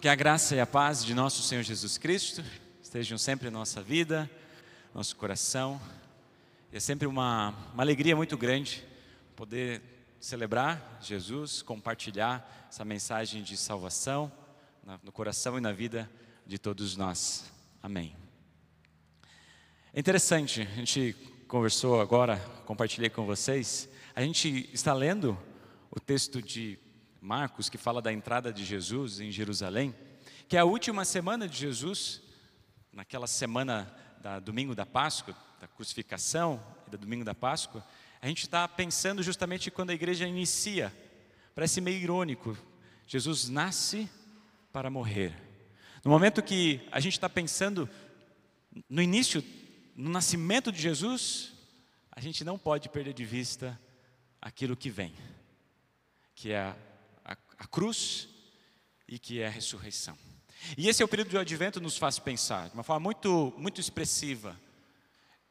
Que a graça e a paz de nosso Senhor Jesus Cristo estejam sempre em nossa vida, nosso coração. E é sempre uma, uma alegria muito grande poder celebrar Jesus, compartilhar essa mensagem de salvação no coração e na vida de todos nós. Amém. É interessante, a gente conversou agora, compartilhei com vocês. A gente está lendo o texto de Marcos, que fala da entrada de Jesus em Jerusalém, que é a última semana de Jesus, naquela semana da domingo da Páscoa, da crucificação e da domingo da Páscoa, a gente está pensando justamente quando a igreja inicia. Parece meio irônico. Jesus nasce para morrer. No momento que a gente está pensando no início, no nascimento de Jesus, a gente não pode perder de vista aquilo que vem, que é a, cruz e que é a ressurreição. E esse é o período do advento nos faz pensar, de uma forma muito, muito expressiva.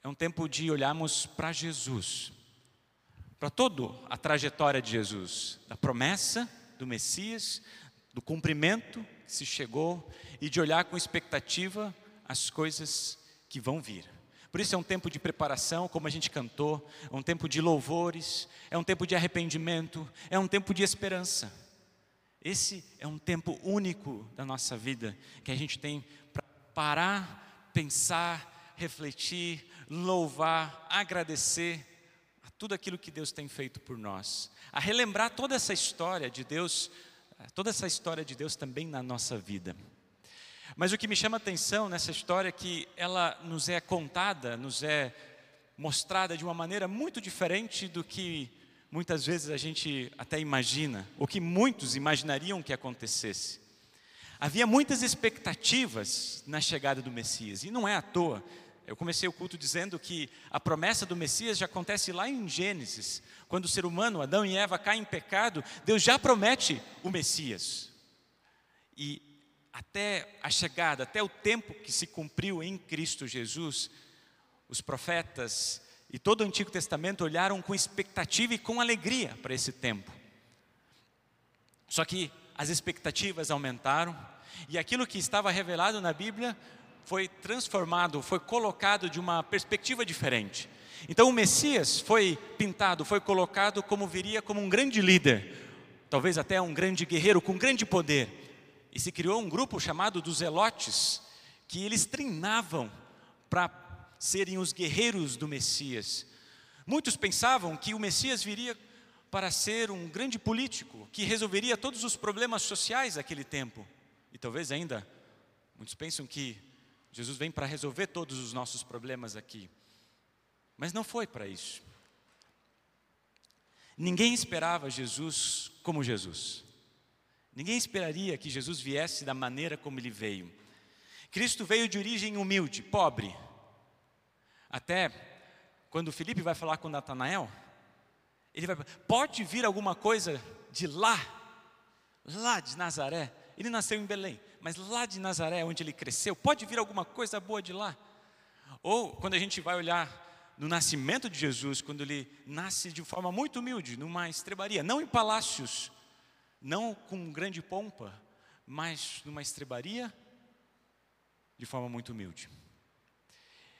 É um tempo de olharmos para Jesus, para toda a trajetória de Jesus, da promessa do Messias, do cumprimento que se chegou e de olhar com expectativa as coisas que vão vir. Por isso é um tempo de preparação, como a gente cantou, é um tempo de louvores, é um tempo de arrependimento, é um tempo de esperança. Esse é um tempo único da nossa vida que a gente tem para parar, pensar, refletir, louvar, agradecer a tudo aquilo que Deus tem feito por nós, a relembrar toda essa história de Deus, toda essa história de Deus também na nossa vida. Mas o que me chama a atenção nessa história é que ela nos é contada, nos é mostrada de uma maneira muito diferente do que muitas vezes a gente até imagina, o que muitos imaginariam que acontecesse. Havia muitas expectativas na chegada do Messias, e não é à toa. Eu comecei o culto dizendo que a promessa do Messias já acontece lá em Gênesis, quando o ser humano, Adão e Eva, caem em pecado, Deus já promete o Messias. E até a chegada, até o tempo que se cumpriu em Cristo Jesus, os profetas e todo o Antigo Testamento olharam com expectativa e com alegria para esse tempo. Só que as expectativas aumentaram e aquilo que estava revelado na Bíblia foi transformado, foi colocado de uma perspectiva diferente. Então o Messias foi pintado, foi colocado como viria como um grande líder, talvez até um grande guerreiro com grande poder e se criou um grupo chamado dos Zelotes, que eles treinavam para serem os guerreiros do Messias. Muitos pensavam que o Messias viria para ser um grande político que resolveria todos os problemas sociais daquele tempo. E talvez ainda muitos pensam que Jesus vem para resolver todos os nossos problemas aqui. Mas não foi para isso. Ninguém esperava Jesus como Jesus. Ninguém esperaria que Jesus viesse da maneira como ele veio. Cristo veio de origem humilde, pobre. Até quando Felipe vai falar com Natanael, ele vai, pode vir alguma coisa de lá, lá de Nazaré. Ele nasceu em Belém, mas lá de Nazaré, onde ele cresceu, pode vir alguma coisa boa de lá. Ou quando a gente vai olhar no nascimento de Jesus, quando ele nasce de forma muito humilde, numa estrebaria, não em palácios, não com grande pompa, mas numa estrebaria, de forma muito humilde.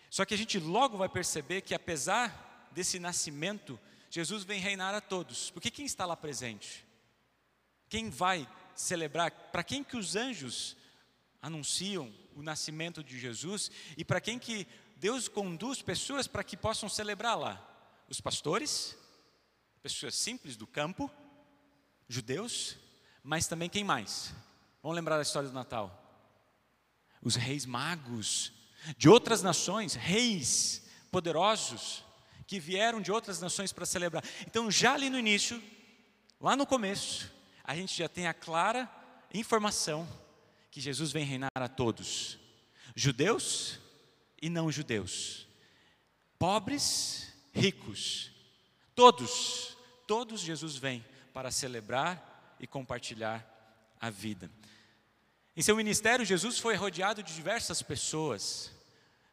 Só que a gente logo vai perceber que, apesar desse nascimento, Jesus vem reinar a todos, porque quem está lá presente? Quem vai celebrar? Para quem que os anjos anunciam o nascimento de Jesus e para quem que Deus conduz pessoas para que possam celebrar lá? Os pastores, pessoas simples do campo, judeus, mas também quem mais? Vamos lembrar da história do Natal? Os reis magos de outras nações, reis poderosos que vieram de outras nações para celebrar. Então, já ali no início, lá no começo, a gente já tem a clara informação que Jesus vem reinar a todos, judeus e não judeus, pobres, ricos, todos, todos Jesus vem para celebrar e compartilhar a vida. Em seu ministério, Jesus foi rodeado de diversas pessoas,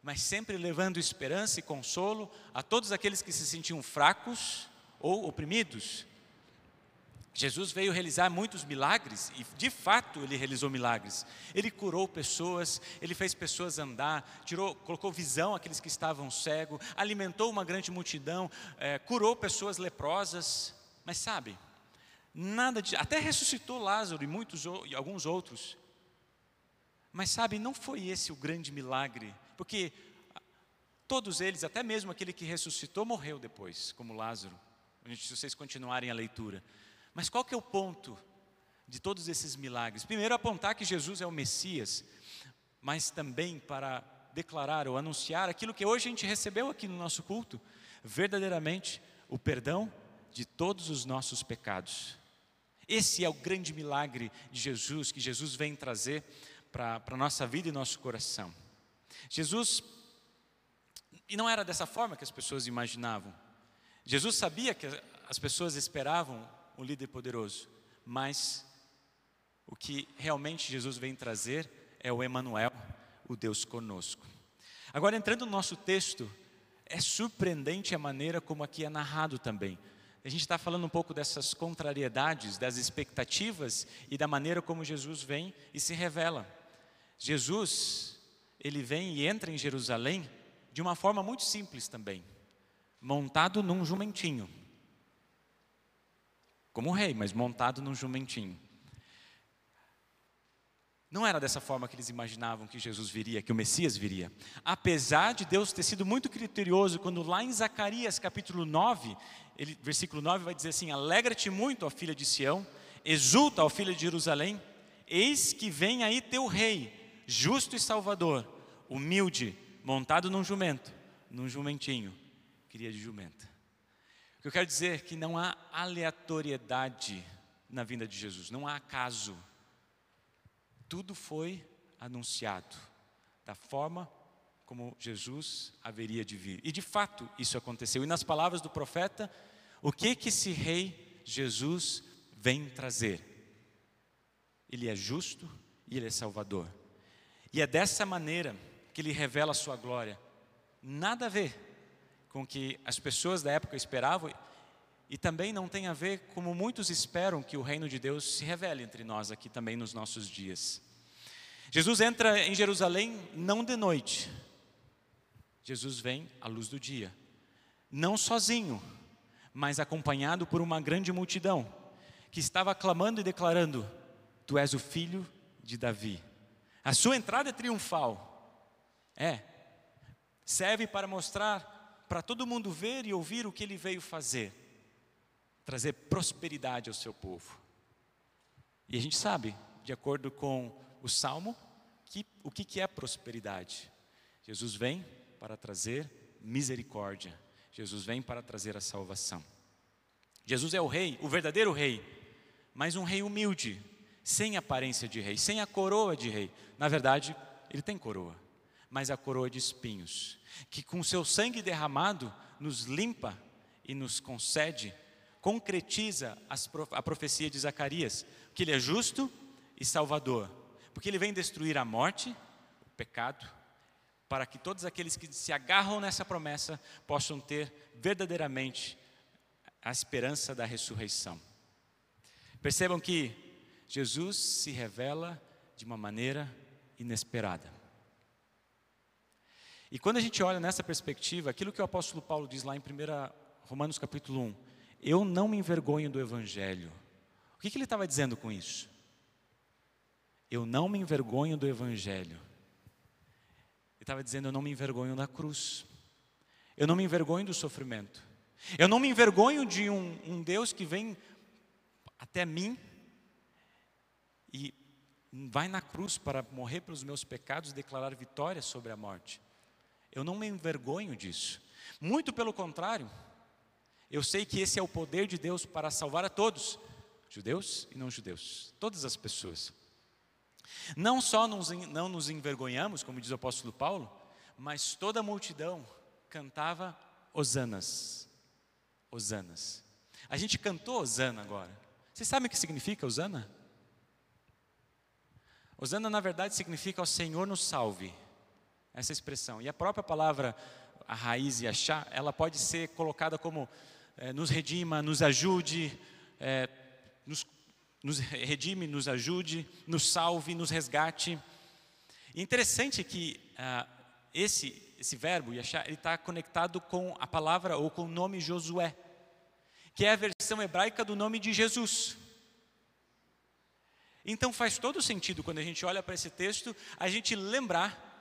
mas sempre levando esperança e consolo a todos aqueles que se sentiam fracos ou oprimidos. Jesus veio realizar muitos milagres e, de fato, ele realizou milagres. Ele curou pessoas, ele fez pessoas andar, tirou, colocou visão àqueles que estavam cegos, alimentou uma grande multidão, é, curou pessoas leprosas. Mas sabe, nada de, até ressuscitou Lázaro e muitos e alguns outros. Mas sabe, não foi esse o grande milagre, porque todos eles, até mesmo aquele que ressuscitou, morreu depois, como Lázaro. Se vocês continuarem a leitura. Mas qual que é o ponto de todos esses milagres? Primeiro, apontar que Jesus é o Messias, mas também para declarar ou anunciar aquilo que hoje a gente recebeu aqui no nosso culto, verdadeiramente o perdão de todos os nossos pecados. Esse é o grande milagre de Jesus, que Jesus vem trazer para a nossa vida e nosso coração. Jesus, e não era dessa forma que as pessoas imaginavam. Jesus sabia que as pessoas esperavam um líder poderoso, mas o que realmente Jesus vem trazer é o Emanuel, o Deus conosco. Agora entrando no nosso texto, é surpreendente a maneira como aqui é narrado também. A gente está falando um pouco dessas contrariedades, das expectativas e da maneira como Jesus vem e se revela. Jesus, ele vem e entra em Jerusalém de uma forma muito simples também, montado num jumentinho como rei, mas montado num jumentinho. Não era dessa forma que eles imaginavam que Jesus viria, que o Messias viria. Apesar de Deus ter sido muito criterioso, quando lá em Zacarias capítulo 9, ele, versículo 9 vai dizer assim: Alegra-te muito, ó filha de Sião, exulta, ó filha de Jerusalém, eis que vem aí teu rei, justo e salvador, humilde, montado num jumento, num jumentinho, cria de jumenta que eu quero dizer é que não há aleatoriedade na vinda de Jesus, não há acaso. Tudo foi anunciado da forma como Jesus haveria de vir. E de fato isso aconteceu. E nas palavras do profeta, o que que esse rei Jesus vem trazer? Ele é justo e ele é salvador. E é dessa maneira que ele revela a sua glória. Nada a ver com o que as pessoas da época esperavam e também não tem a ver como muitos esperam que o reino de Deus se revele entre nós aqui também nos nossos dias. Jesus entra em Jerusalém não de noite. Jesus vem à luz do dia. Não sozinho, mas acompanhado por uma grande multidão que estava clamando e declarando: Tu és o filho de Davi. A sua entrada é triunfal. É. Serve para mostrar para todo mundo ver e ouvir o que ele veio fazer trazer prosperidade ao seu povo. E a gente sabe, de acordo com o Salmo, que, o que, que é prosperidade. Jesus vem para trazer misericórdia. Jesus vem para trazer a salvação. Jesus é o rei, o verdadeiro rei, mas um rei humilde, sem aparência de rei, sem a coroa de rei. Na verdade, ele tem coroa, mas a coroa de espinhos, que com seu sangue derramado nos limpa e nos concede, concretiza a profecia de Zacarias, que ele é justo e salvador, porque ele vem destruir a morte, o pecado, para que todos aqueles que se agarram nessa promessa possam ter verdadeiramente a esperança da ressurreição. Percebam que Jesus se revela de uma maneira inesperada. E quando a gente olha nessa perspectiva, aquilo que o apóstolo Paulo diz lá em 1 Romanos capítulo 1, eu não me envergonho do Evangelho. O que, que ele estava dizendo com isso? Eu não me envergonho do Evangelho. Ele estava dizendo: eu não me envergonho da cruz. Eu não me envergonho do sofrimento. Eu não me envergonho de um, um Deus que vem até mim e vai na cruz para morrer pelos meus pecados e declarar vitória sobre a morte. Eu não me envergonho disso. Muito pelo contrário, eu sei que esse é o poder de Deus para salvar a todos, judeus e não judeus, todas as pessoas. Não só nos, não nos envergonhamos, como diz o apóstolo Paulo, mas toda a multidão cantava Osanas. Osanas. A gente cantou Osana agora. Vocês sabem o que significa Osana? Osana, na verdade, significa o Senhor nos salve essa expressão. E a própria palavra, a raiz e achar, ela pode ser colocada como é, nos redima, nos ajude, é, nos, nos redime, nos ajude, nos salve, nos resgate. E interessante que ah, esse, esse verbo, Yashá, ele está conectado com a palavra ou com o nome Josué, que é a versão hebraica do nome de Jesus. Então faz todo sentido quando a gente olha para esse texto, a gente lembrar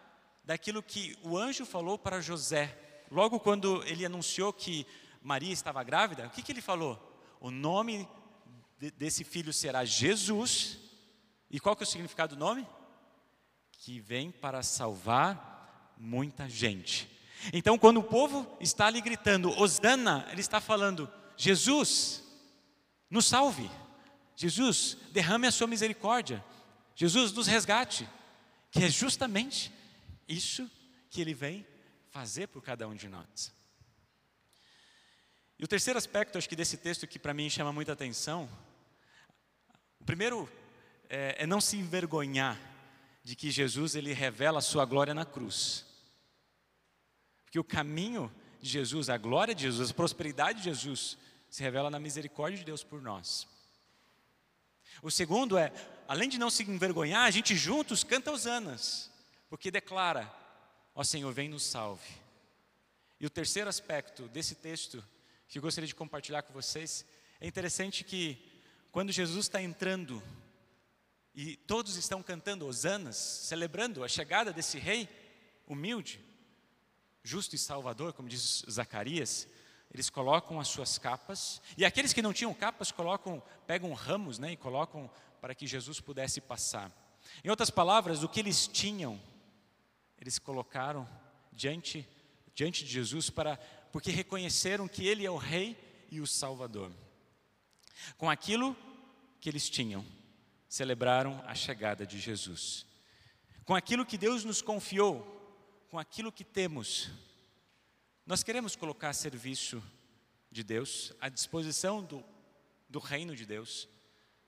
daquilo que o anjo falou para José, logo quando ele anunciou que Maria estava grávida, o que, que ele falou? O nome de, desse filho será Jesus, e qual que é o significado do nome? Que vem para salvar muita gente. Então, quando o povo está ali gritando, Osana, ele está falando, Jesus, nos salve. Jesus, derrame a sua misericórdia. Jesus, nos resgate. Que é justamente isso que ele vem fazer por cada um de nós. E o terceiro aspecto, acho que desse texto que para mim chama muita atenção, o primeiro é, é, não se envergonhar de que Jesus ele revela a sua glória na cruz. Porque o caminho de Jesus, a glória de Jesus, a prosperidade de Jesus se revela na misericórdia de Deus por nós. O segundo é, além de não se envergonhar, a gente juntos canta osanas, porque declara: Ó Senhor, vem nos salve. E o terceiro aspecto desse texto, que eu gostaria de compartilhar com vocês, é interessante que, quando Jesus está entrando, e todos estão cantando osanas, celebrando a chegada desse rei humilde, justo e salvador, como diz Zacarias, eles colocam as suas capas, e aqueles que não tinham capas colocam, pegam ramos, né, e colocam para que Jesus pudesse passar. Em outras palavras, o que eles tinham, eles colocaram diante diante de Jesus para porque reconheceram que ele é o rei e o salvador. Com aquilo que eles tinham, celebraram a chegada de Jesus. Com aquilo que Deus nos confiou, com aquilo que temos, nós queremos colocar serviço de Deus, à disposição do, do reino de Deus,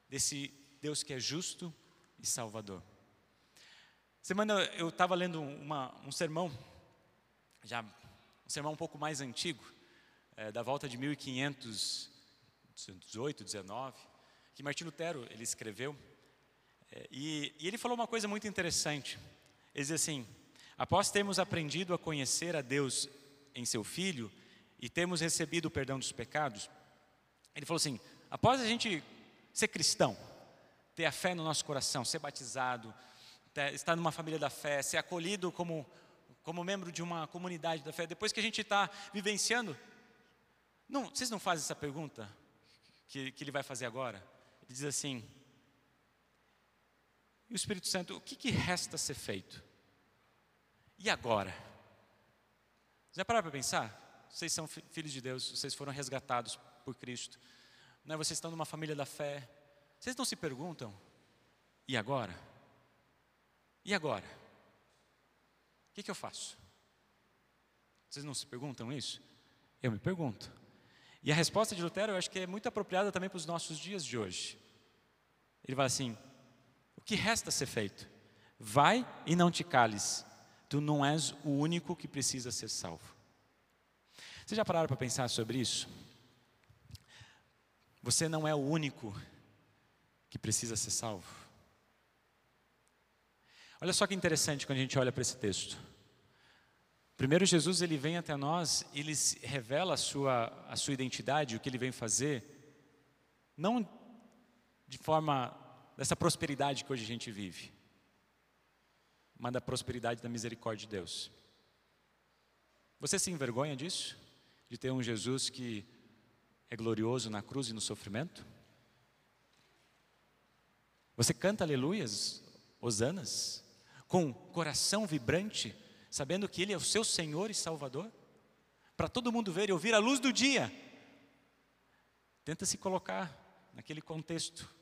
desse Deus que é justo e salvador. Semana eu estava lendo uma, um sermão, já um sermão um pouco mais antigo, é, da volta de 1518, 19, que Martinho Lutero ele escreveu, é, e, e ele falou uma coisa muito interessante. Ele diz assim: após termos aprendido a conhecer a Deus em seu filho e temos recebido o perdão dos pecados, ele falou assim: após a gente ser cristão, ter a fé no nosso coração, ser batizado, estar numa família da fé, ser acolhido como, como membro de uma comunidade da fé, depois que a gente está vivenciando, não, vocês não fazem essa pergunta que, que ele vai fazer agora? Ele diz assim: e o Espírito Santo, o que, que resta ser feito? E agora? Já pararam para pensar? Vocês são filhos de Deus, vocês foram resgatados por Cristo. Né? Vocês estão numa família da fé. Vocês não se perguntam, e agora? E agora? O que, que eu faço? Vocês não se perguntam isso? Eu me pergunto. E a resposta de Lutero eu acho que é muito apropriada também para os nossos dias de hoje. Ele fala assim: o que resta ser feito? Vai e não te cales, tu não és o único que precisa ser salvo. Vocês já pararam para pensar sobre isso? Você não é o único que precisa ser salvo. Olha só que interessante quando a gente olha para esse texto. Primeiro Jesus ele vem até nós, ele revela a sua a sua identidade, o que ele vem fazer, não de forma dessa prosperidade que hoje a gente vive mas da prosperidade da misericórdia de Deus. Você se envergonha disso? De ter um Jesus que é glorioso na cruz e no sofrimento? Você canta aleluias, hosanas, com coração vibrante, sabendo que Ele é o seu Senhor e Salvador? Para todo mundo ver e ouvir a luz do dia. Tenta se colocar naquele contexto,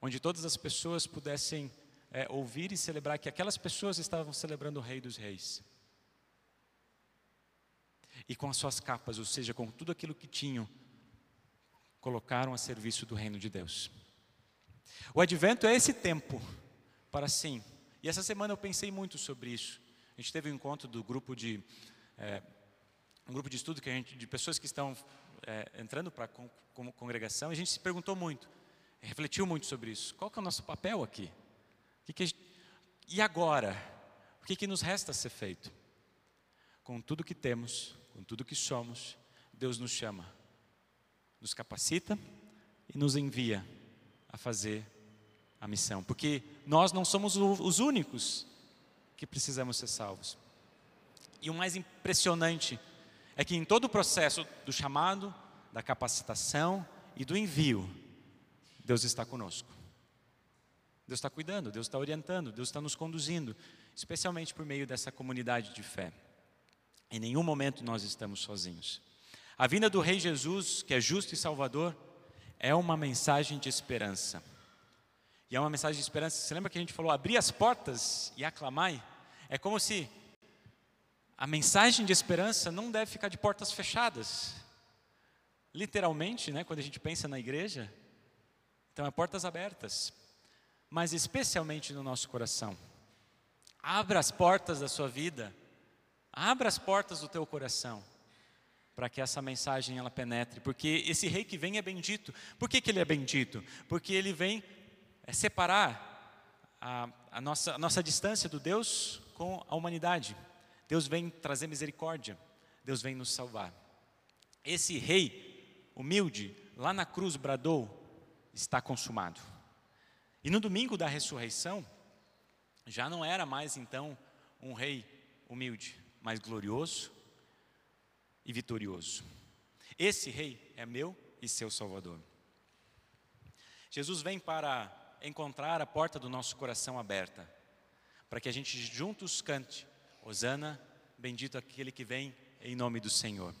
onde todas as pessoas pudessem é, ouvir e celebrar que aquelas pessoas estavam celebrando o Rei dos Reis. E com as suas capas, ou seja, com tudo aquilo que tinham, colocaram a serviço do reino de Deus. O advento é esse tempo para sim. E essa semana eu pensei muito sobre isso. A gente teve um encontro do grupo de é, um grupo de estudo que a gente, de pessoas que estão é, entrando para con, congregação. E a gente se perguntou muito: refletiu muito sobre isso. Qual que é o nosso papel aqui? Que que gente... E agora? O que, que nos resta ser feito? Com tudo que temos, com tudo que somos, Deus nos chama, nos capacita e nos envia a fazer a missão, porque nós não somos os únicos que precisamos ser salvos. E o mais impressionante é que em todo o processo do chamado, da capacitação e do envio, Deus está conosco. Deus está cuidando, Deus está orientando, Deus está nos conduzindo, especialmente por meio dessa comunidade de fé. Em nenhum momento nós estamos sozinhos. A vinda do Rei Jesus, que é justo e salvador, é uma mensagem de esperança. E é uma mensagem de esperança. Você lembra que a gente falou abrir as portas e aclamai? É como se a mensagem de esperança não deve ficar de portas fechadas. Literalmente, né, quando a gente pensa na igreja, então é portas abertas, mas especialmente no nosso coração. Abra as portas da sua vida, abra as portas do teu coração, para que essa mensagem ela penetre, porque esse rei que vem é bendito. Por que, que ele é bendito? Porque ele vem é, separar a, a, nossa, a nossa distância do Deus com a humanidade. Deus vem trazer misericórdia, Deus vem nos salvar. Esse rei humilde, lá na cruz bradou: está consumado. E no domingo da ressurreição, já não era mais então um rei humilde, mas glorioso e vitorioso. Esse rei é meu e seu Salvador. Jesus vem para encontrar a porta do nosso coração aberta, para que a gente juntos cante Hosana, bendito aquele que vem em nome do Senhor.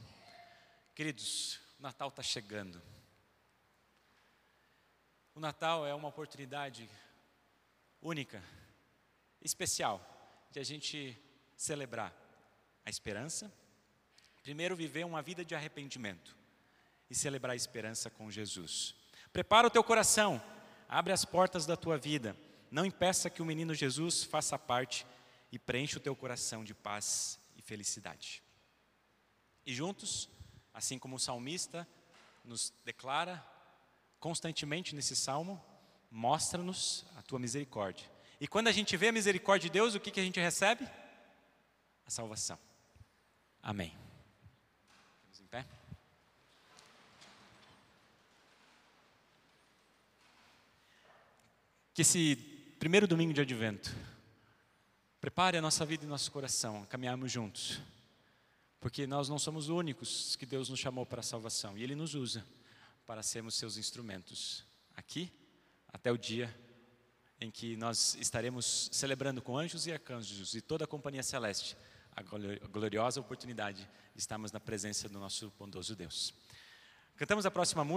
Queridos, o Natal está chegando. O Natal é uma oportunidade única, especial, de a gente celebrar a esperança. Primeiro, viver uma vida de arrependimento e celebrar a esperança com Jesus. Prepara o teu coração, abre as portas da tua vida. Não impeça que o menino Jesus faça parte e preenche o teu coração de paz e felicidade. E juntos, assim como o salmista nos declara constantemente nesse salmo, mostra-nos a tua misericórdia. E quando a gente vê a misericórdia de Deus, o que, que a gente recebe? A salvação. Amém. Vamos em pé? Que esse primeiro domingo de advento Prepare a nossa vida e nosso coração, caminharmos juntos. Porque nós não somos os únicos que Deus nos chamou para a salvação. E Ele nos usa para sermos seus instrumentos. Aqui, até o dia em que nós estaremos celebrando com anjos e arcanjos e toda a companhia celeste a gloriosa oportunidade de estarmos na presença do nosso bondoso Deus. Cantamos a próxima música.